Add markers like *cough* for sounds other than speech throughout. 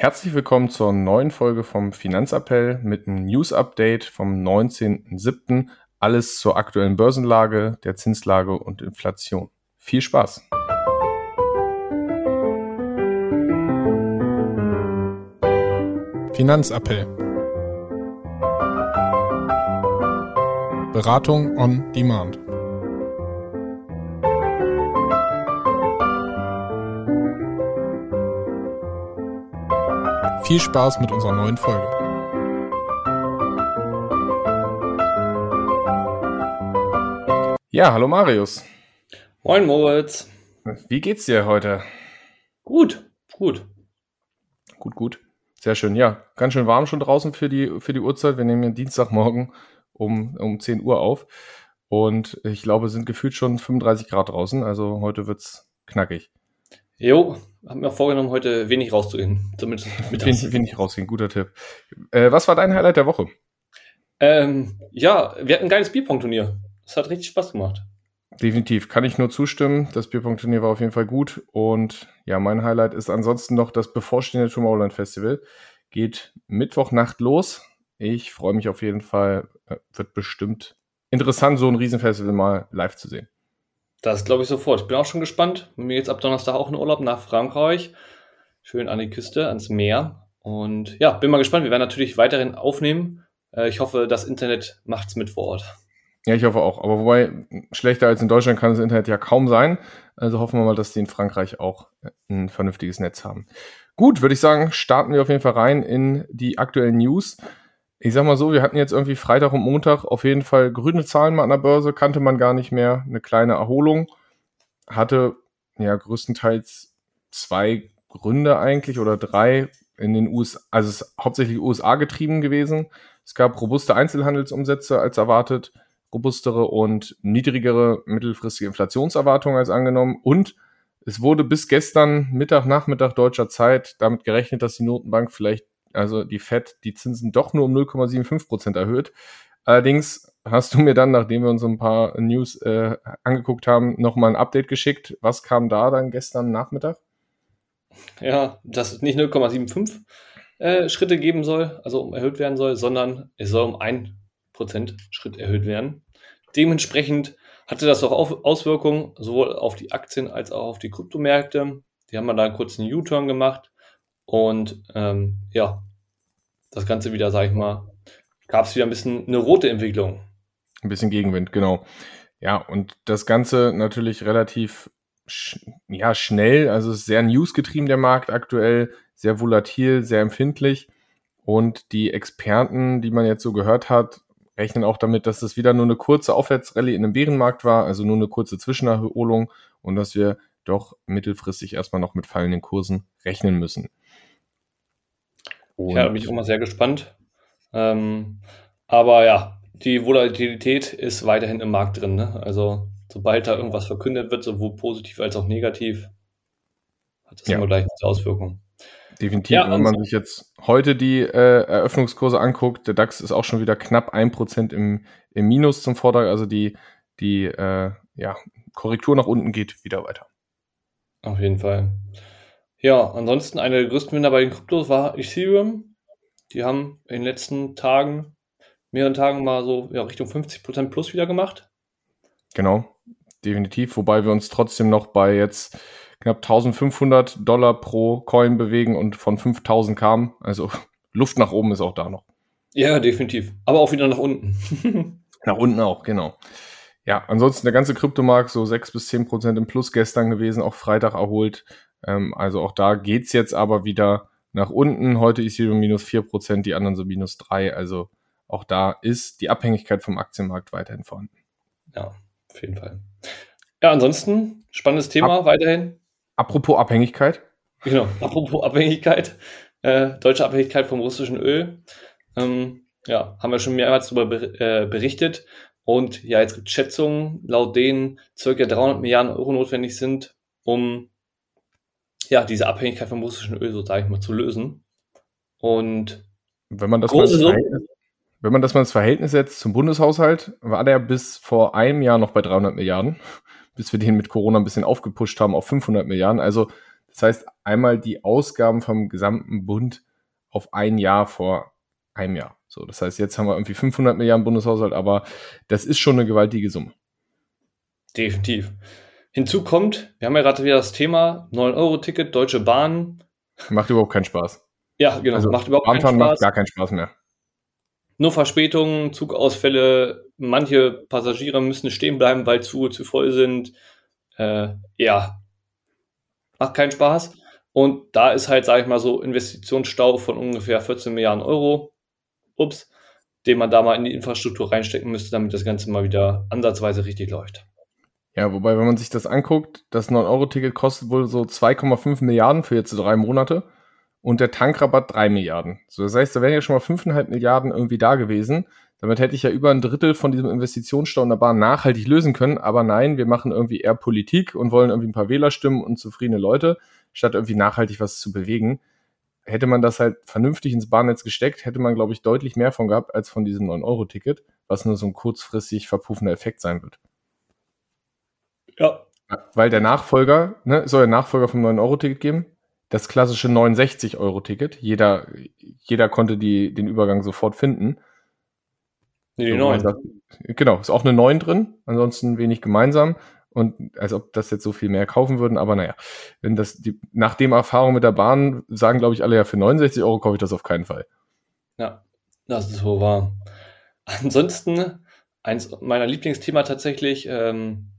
Herzlich willkommen zur neuen Folge vom Finanzappell mit einem News-Update vom 19.07. Alles zur aktuellen Börsenlage, der Zinslage und Inflation. Viel Spaß! Finanzappell. Beratung on Demand. Viel Spaß mit unserer neuen Folge. Ja, hallo Marius. Moin Moritz. Wie geht's dir heute? Gut, gut. Gut, gut. Sehr schön. Ja, ganz schön warm schon draußen für die, für die Uhrzeit. Wir nehmen ja Dienstagmorgen um, um 10 Uhr auf. Und ich glaube, es sind gefühlt schon 35 Grad draußen. Also heute wird's knackig. Jo, habe mir vorgenommen, heute wenig rauszugehen. Zumindest *laughs* wenig, wenig rausgehen, guter Tipp. Äh, was war dein Highlight der Woche? Ähm, ja, wir hatten ein geiles Bierpong-Turnier. Das hat richtig Spaß gemacht. Definitiv, kann ich nur zustimmen. Das Bierpong-Turnier war auf jeden Fall gut. Und ja, mein Highlight ist ansonsten noch das bevorstehende Tomorrowland Festival. Geht Mittwochnacht los. Ich freue mich auf jeden Fall. Äh, wird bestimmt interessant, so ein Riesenfestival mal live zu sehen. Das glaube ich sofort. Ich bin auch schon gespannt. Mir geht's ab Donnerstag auch in Urlaub nach Frankreich. Schön an die Küste, ans Meer. Und ja, bin mal gespannt. Wir werden natürlich weiterhin aufnehmen. Äh, ich hoffe, das Internet macht's mit vor Ort. Ja, ich hoffe auch. Aber wobei, schlechter als in Deutschland kann das Internet ja kaum sein. Also hoffen wir mal, dass die in Frankreich auch ein vernünftiges Netz haben. Gut, würde ich sagen, starten wir auf jeden Fall rein in die aktuellen News ich sag mal so, wir hatten jetzt irgendwie Freitag und Montag auf jeden Fall grüne Zahlen mal an der Börse, kannte man gar nicht mehr, eine kleine Erholung, hatte ja größtenteils zwei Gründe eigentlich oder drei in den USA, also es ist hauptsächlich USA getrieben gewesen. Es gab robuste Einzelhandelsumsätze als erwartet, robustere und niedrigere mittelfristige Inflationserwartungen als angenommen und es wurde bis gestern Mittag, Nachmittag deutscher Zeit damit gerechnet, dass die Notenbank vielleicht also die Fed, die Zinsen doch nur um 0,75 Prozent erhöht. Allerdings hast du mir dann, nachdem wir uns ein paar News äh, angeguckt haben, nochmal ein Update geschickt. Was kam da dann gestern Nachmittag? Ja, dass es nicht 0,75 äh, Schritte geben soll, also um erhöht werden soll, sondern es soll um ein Prozent Schritt erhöht werden. Dementsprechend hatte das auch Auswirkungen sowohl auf die Aktien als auch auf die Kryptomärkte. Die haben mal da einen kurzen U-Turn gemacht und ähm, ja, das Ganze wieder, sag ich mal, gab es wieder ein bisschen eine rote Entwicklung. Ein bisschen Gegenwind, genau. Ja, und das Ganze natürlich relativ sch ja, schnell, also sehr newsgetrieben der Markt aktuell, sehr volatil, sehr empfindlich. Und die Experten, die man jetzt so gehört hat, rechnen auch damit, dass es wieder nur eine kurze Aufwärtsrallye in einem Bärenmarkt war, also nur eine kurze Zwischenerholung und dass wir doch mittelfristig erstmal noch mit fallenden Kursen rechnen müssen. Und ja, bin ich auch mal sehr gespannt. Ähm, aber ja, die Volatilität ist weiterhin im Markt drin. Ne? Also sobald da irgendwas verkündet wird, sowohl positiv als auch negativ, hat das ja. immer gleich eine Auswirkung. Definitiv. Ja, Wenn man sich jetzt heute die äh, Eröffnungskurse anguckt, der DAX ist auch schon wieder knapp ein Prozent im, im Minus zum Vortag. Also die, die äh, ja, Korrektur nach unten geht wieder weiter. Auf jeden Fall. Ja, ansonsten eine der größten Winner bei den Kryptos war Ethereum. Die haben in den letzten Tagen, mehreren Tagen mal so ja, Richtung 50% plus wieder gemacht. Genau, definitiv. Wobei wir uns trotzdem noch bei jetzt knapp 1500 Dollar pro Coin bewegen und von 5000 kamen. Also *laughs* Luft nach oben ist auch da noch. Ja, definitiv. Aber auch wieder nach unten. *laughs* nach unten auch, genau. Ja, ansonsten der ganze Kryptomarkt so 6 bis 10 Prozent im Plus gestern gewesen, auch Freitag erholt. Ähm, also auch da geht's jetzt aber wieder nach unten. Heute Ethereum minus 4%, die anderen so minus 3%. Also auch da ist die Abhängigkeit vom Aktienmarkt weiterhin vorhanden. Ja, auf jeden Fall. Ja, ansonsten spannendes Thema Ab weiterhin. Apropos Abhängigkeit. Genau, apropos Abhängigkeit. Äh, deutsche Abhängigkeit vom russischen Öl. Ähm, ja, haben wir schon mehrmals darüber äh, berichtet. Und ja, jetzt gibt es Schätzungen, laut denen circa 300 Milliarden Euro notwendig sind, um ja, diese Abhängigkeit vom russischen Öl, so sage ich mal, zu lösen. Und wenn man das mal wenn man das mal ins Verhältnis setzt zum Bundeshaushalt, war der bis vor einem Jahr noch bei 300 Milliarden, *laughs* bis wir den mit Corona ein bisschen aufgepusht haben auf 500 Milliarden. Also das Das heißt, einmal die Ausgaben vom gesamten Bund auf ein Jahr vor einem Jahr. So, das heißt, jetzt haben wir irgendwie 500 Milliarden Bundeshaushalt, aber das ist schon eine gewaltige Summe. Definitiv. Hinzu kommt, wir haben ja gerade wieder das Thema 9-Euro-Ticket, Deutsche Bahn. Macht überhaupt keinen Spaß. Ja, genau. Also macht überhaupt keinen Spaß. macht gar keinen Spaß mehr. Nur Verspätungen, Zugausfälle, manche Passagiere müssen stehen bleiben, weil Züge zu voll sind. Äh, ja, macht keinen Spaß. Und da ist halt, sage ich mal so, Investitionsstau von ungefähr 14 Milliarden Euro, ups, den man da mal in die Infrastruktur reinstecken müsste, damit das Ganze mal wieder ansatzweise richtig läuft. Ja, wobei, wenn man sich das anguckt, das 9-Euro-Ticket kostet wohl so 2,5 Milliarden für jetzt drei Monate und der Tankrabatt 3 Milliarden. So, das heißt, da wären ja schon mal 5,5 Milliarden irgendwie da gewesen. Damit hätte ich ja über ein Drittel von diesem Investitionsstau in der Bahn nachhaltig lösen können. Aber nein, wir machen irgendwie eher Politik und wollen irgendwie ein paar Wählerstimmen und zufriedene Leute, statt irgendwie nachhaltig was zu bewegen. Hätte man das halt vernünftig ins Bahnnetz gesteckt, hätte man, glaube ich, deutlich mehr von gehabt als von diesem 9-Euro-Ticket, was nur so ein kurzfristig verpuffender Effekt sein wird. Ja. Weil der Nachfolger, ne, soll der Nachfolger vom 9-Euro-Ticket geben? Das klassische 69-Euro-Ticket. Jeder, jeder konnte die, den Übergang sofort finden. Nee, die so, 9. Sagt, genau, ist auch eine 9 drin, ansonsten wenig gemeinsam. Und als ob das jetzt so viel mehr kaufen würden, aber naja, wenn das die, nach dem Erfahrung mit der Bahn sagen, glaube ich, alle ja, für 69 Euro kaufe ich das auf keinen Fall. Ja, das ist so wahr. Ansonsten, eins meiner Lieblingsthema tatsächlich, ähm,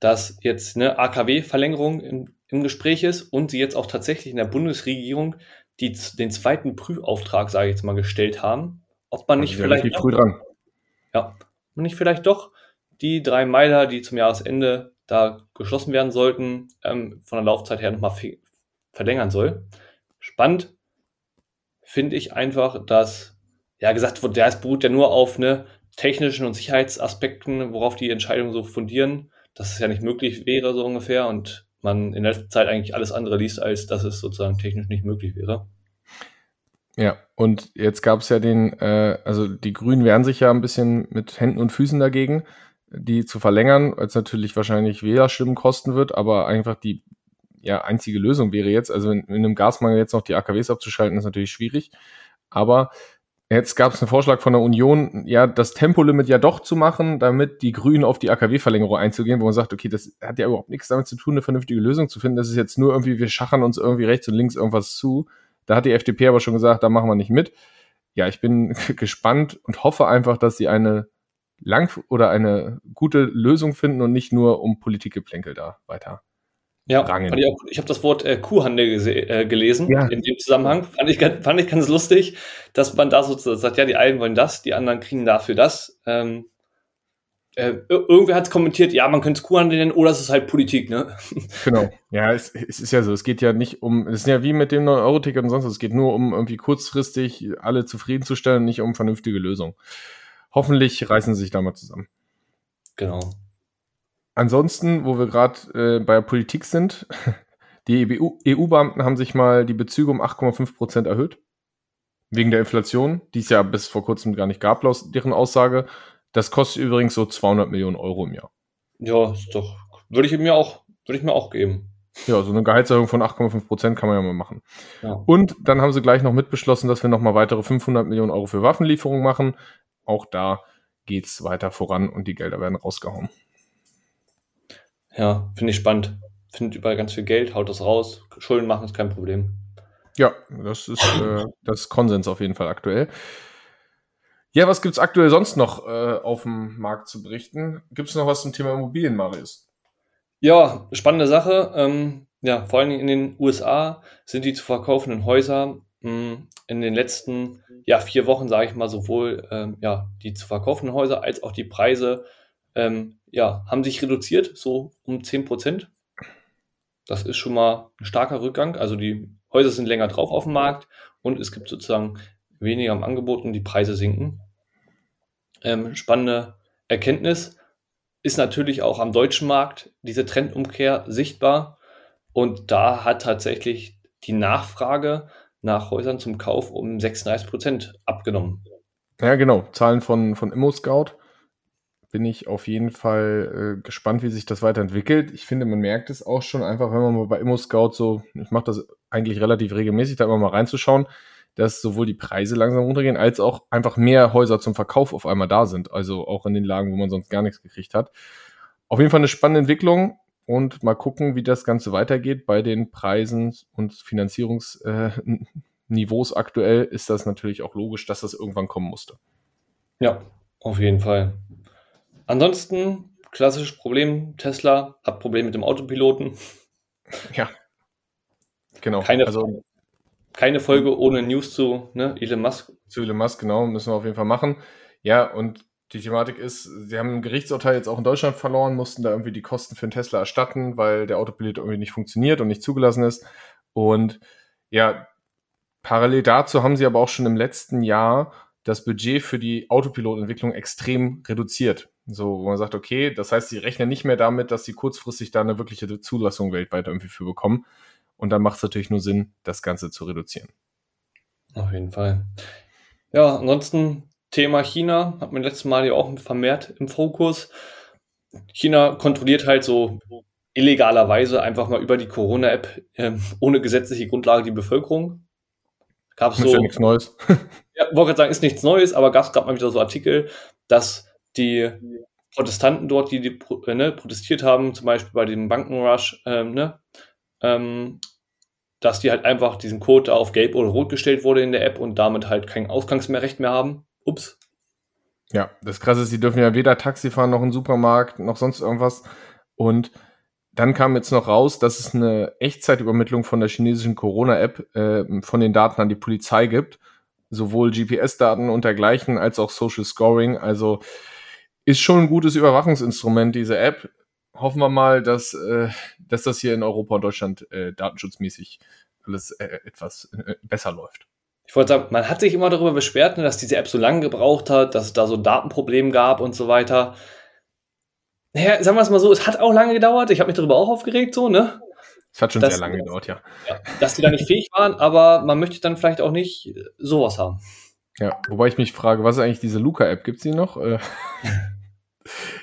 dass jetzt eine AKW-Verlängerung im, im Gespräch ist und sie jetzt auch tatsächlich in der Bundesregierung die, den zweiten Prüfauftrag, sage ich jetzt mal, gestellt haben. Ob man nicht vielleicht. Doch, früh dran. Ja, und nicht vielleicht doch die drei Meiler, die zum Jahresende da geschlossen werden sollten, ähm, von der Laufzeit her nochmal verlängern soll. Spannend finde ich einfach, dass, ja gesagt wird, der beruht ja nur auf ne, technischen und Sicherheitsaspekten, worauf die Entscheidungen so fundieren, dass es ja nicht möglich wäre, so ungefähr, und man in letzter Zeit eigentlich alles andere liest, als dass es sozusagen technisch nicht möglich wäre. Ja, und jetzt gab es ja den, äh, also die Grünen wehren sich ja ein bisschen mit Händen und Füßen dagegen, die zu verlängern, als natürlich wahrscheinlich Wählerstimmen kosten wird, aber einfach die ja, einzige Lösung wäre jetzt, also in, in einem Gasmangel jetzt noch die AKWs abzuschalten, ist natürlich schwierig. Aber jetzt gab es einen Vorschlag von der Union, ja, das Tempolimit ja doch zu machen, damit die Grünen auf die AKW-Verlängerung einzugehen, wo man sagt, okay, das hat ja überhaupt nichts damit zu tun, eine vernünftige Lösung zu finden. Das ist jetzt nur irgendwie, wir schachern uns irgendwie rechts und links irgendwas zu. Da hat die FDP aber schon gesagt, da machen wir nicht mit. Ja, ich bin *laughs* gespannt und hoffe einfach, dass sie eine lang oder eine gute Lösung finden und nicht nur um Politikgeplänkel da weiter. Ja, ich, ich habe das Wort äh, Kuhhandel äh, gelesen ja. in dem Zusammenhang. Fand ich, fand ich ganz lustig, dass man da sozusagen sagt, ja, die einen wollen das, die anderen kriegen dafür das. Ähm, äh, irgendwer hat es kommentiert, ja, man könnte es Kuhhandel nennen oder es ist halt Politik, ne? *laughs* Genau. Ja, es, es, ist ja so. Es geht ja nicht um, es ist ja wie mit dem 9-Euro-Ticket und sonst was. Es geht nur um irgendwie kurzfristig alle zufriedenzustellen, nicht um vernünftige Lösungen. Hoffentlich reißen sie sich da mal zusammen. Genau. Ansonsten, wo wir gerade äh, bei der Politik sind, *laughs* die EU-Beamten haben sich mal die Bezüge um 8,5 Prozent erhöht. Wegen der Inflation, die es ja bis vor kurzem gar nicht gab, laut deren Aussage. Das kostet übrigens so 200 Millionen Euro im Jahr. Ja, ist doch, würde ich mir auch, würde ich mir auch geben. Ja, so eine Gehaltserhöhung von 8,5 Prozent kann man ja mal machen. Ja. Und dann haben sie gleich noch mitbeschlossen, dass wir nochmal weitere 500 Millionen Euro für Waffenlieferungen machen. Auch da geht es weiter voran und die Gelder werden rausgehauen. Ja, finde ich spannend. Findet überall ganz viel Geld, haut das raus. Schulden machen ist kein Problem. Ja, das ist, äh, das ist Konsens auf jeden Fall aktuell. Ja, was gibt es aktuell sonst noch äh, auf dem Markt zu berichten? Gibt es noch was zum Thema Immobilien, Marius? Ja, spannende Sache. Ähm, ja, vor allem in den USA sind die zu verkaufenden Häuser mh, hm, in den letzten ja, vier Wochen, sage ich mal, sowohl ähm, ja, die zu verkaufenden Häuser als auch die Preise ähm, ja, haben sich reduziert, so um 10 Prozent. Das ist schon mal ein starker Rückgang. Also die Häuser sind länger drauf auf dem Markt und es gibt sozusagen weniger am Angebot und die Preise sinken. Ähm, spannende Erkenntnis ist natürlich auch am deutschen Markt diese Trendumkehr sichtbar. Und da hat tatsächlich die Nachfrage nach Häusern zum Kauf um 36 Prozent abgenommen. Ja, genau. Zahlen von, von ImmoScout. Bin ich auf jeden Fall äh, gespannt, wie sich das weiterentwickelt. Ich finde, man merkt es auch schon einfach, wenn man mal bei ImmoScout so, ich mache das eigentlich relativ regelmäßig, da immer mal reinzuschauen, dass sowohl die Preise langsam runtergehen, als auch einfach mehr Häuser zum Verkauf auf einmal da sind. Also auch in den Lagen, wo man sonst gar nichts gekriegt hat. Auf jeden Fall eine spannende Entwicklung und mal gucken, wie das Ganze weitergeht bei den Preisen und Finanzierungsniveaus äh, *laughs* aktuell ist das natürlich auch logisch, dass das irgendwann kommen musste. Ja, auf jeden Fall. Ansonsten, klassisches Problem, Tesla hat Probleme mit dem Autopiloten. *laughs* Ja. Genau. Keine, also, keine Folge ohne News zu ne, Elon Musk. Zu Elon Musk, genau, müssen wir auf jeden Fall machen. Ja, und die Thematik ist, sie haben ein Gerichtsurteil jetzt auch in Deutschland verloren, mussten da irgendwie die Kosten für einen Tesla erstatten, weil der Autopilot irgendwie nicht funktioniert und nicht zugelassen ist. Und ja, parallel dazu haben sie aber auch schon im letzten Jahr das Budget für die Autopilotentwicklung extrem reduziert. So, wo man sagt, okay, das heißt, sie rechnen nicht mehr damit, dass sie kurzfristig da eine wirkliche Zulassung weltweit irgendwie für bekommen. Und dann macht es natürlich nur Sinn, das Ganze zu reduzieren. Auf jeden Fall. Ja, ansonsten Thema China hat man letztes Mal ja auch vermehrt im Fokus. China kontrolliert halt so illegalerweise einfach mal über die Corona-App äh, ohne gesetzliche Grundlage die Bevölkerung. Gab so. Ist ja nichts Neues. ja, wollte gerade sagen, ist nichts Neues, aber gab es gerade mal wieder so Artikel, dass die Protestanten dort, die, die äh, ne, protestiert haben, zum Beispiel bei dem Bankenrush, ähm, ne, ähm, dass die halt einfach diesen Code auf gelb oder rot gestellt wurde in der App und damit halt kein Ausgangsmehrrecht mehr haben. Ups. Ja, das Krasse ist, die dürfen ja weder Taxi fahren noch einen Supermarkt noch sonst irgendwas. Und dann kam jetzt noch raus, dass es eine Echtzeitübermittlung von der chinesischen Corona-App äh, von den Daten an die Polizei gibt. Sowohl GPS-Daten und dergleichen als auch Social Scoring. Also ist schon ein gutes Überwachungsinstrument, diese App. Hoffen wir mal, dass, äh, dass das hier in Europa und Deutschland äh, datenschutzmäßig alles äh, etwas äh, besser läuft. Ich wollte sagen, man hat sich immer darüber beschwert, ne, dass diese App so lange gebraucht hat, dass es da so Datenprobleme gab und so weiter. Naja, sagen wir es mal so, es hat auch lange gedauert. Ich habe mich darüber auch aufgeregt, so, ne? Es hat schon dass, sehr lange gedauert, ja. ja. Dass die da nicht fähig waren, aber man möchte dann vielleicht auch nicht sowas haben. Ja, wobei ich mich frage, was ist eigentlich diese Luca-App? Gibt es die noch? *laughs*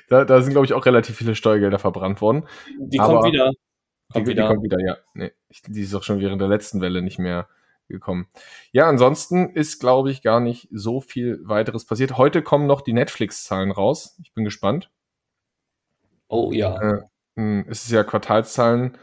Da, da, sind, glaube ich, auch relativ viele Steuergelder verbrannt worden. Die aber kommt wieder. Die, wieder. die kommt wieder, ja. Nee, die ist auch schon während der letzten Welle nicht mehr gekommen. Ja, ansonsten ist, glaube ich, gar nicht so viel weiteres passiert. Heute kommen noch die Netflix-Zahlen raus. Ich bin gespannt. Oh ja. Äh, hm, es ist ja Quartalszahlen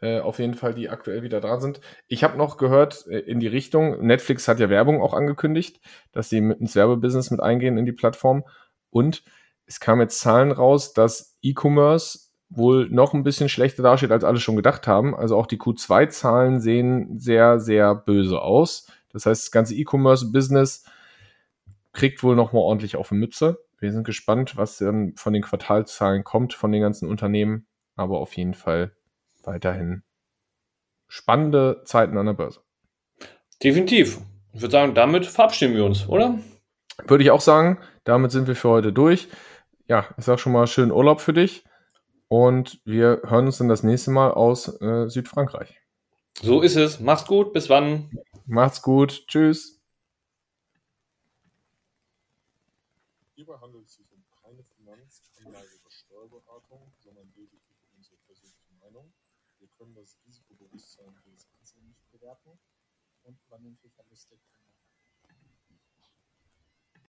äh, auf jeden Fall, die aktuell wieder da sind. Ich habe noch gehört äh, in die Richtung, Netflix hat ja Werbung auch angekündigt, dass sie mit ins Werbebusiness mit eingehen in die Plattform. Und es kamen jetzt Zahlen raus, dass E-Commerce wohl noch ein bisschen schlechter dasteht, als alle schon gedacht haben. Also auch die Q2-Zahlen sehen sehr, sehr böse aus. Das heißt, das ganze E-Commerce-Business kriegt wohl noch mal ordentlich auf die Mütze. Wir sind gespannt, was dann von den Quartalzahlen kommt von den ganzen Unternehmen. Aber auf jeden Fall weiterhin spannende Zeiten an der Börse. Definitiv. Ich würde sagen, damit verabschieden wir uns, oder? Würde ich auch sagen. Damit sind wir für heute durch. Ja, ich sage schon mal schönen Urlaub für dich. Und wir hören uns dann das nächste Mal aus äh, Südfrankreich. So ist es. Macht's gut. Bis wann. Macht's gut. Tschüss. Hierbei handelt es sich um keine Finanz-, Anlage- oder Steuerberatung, sondern lediglich um unsere persönliche Meinung. Wir können das Risikobewusstsein des Einzelnen nicht bewerten und übernehmen für Verluste keine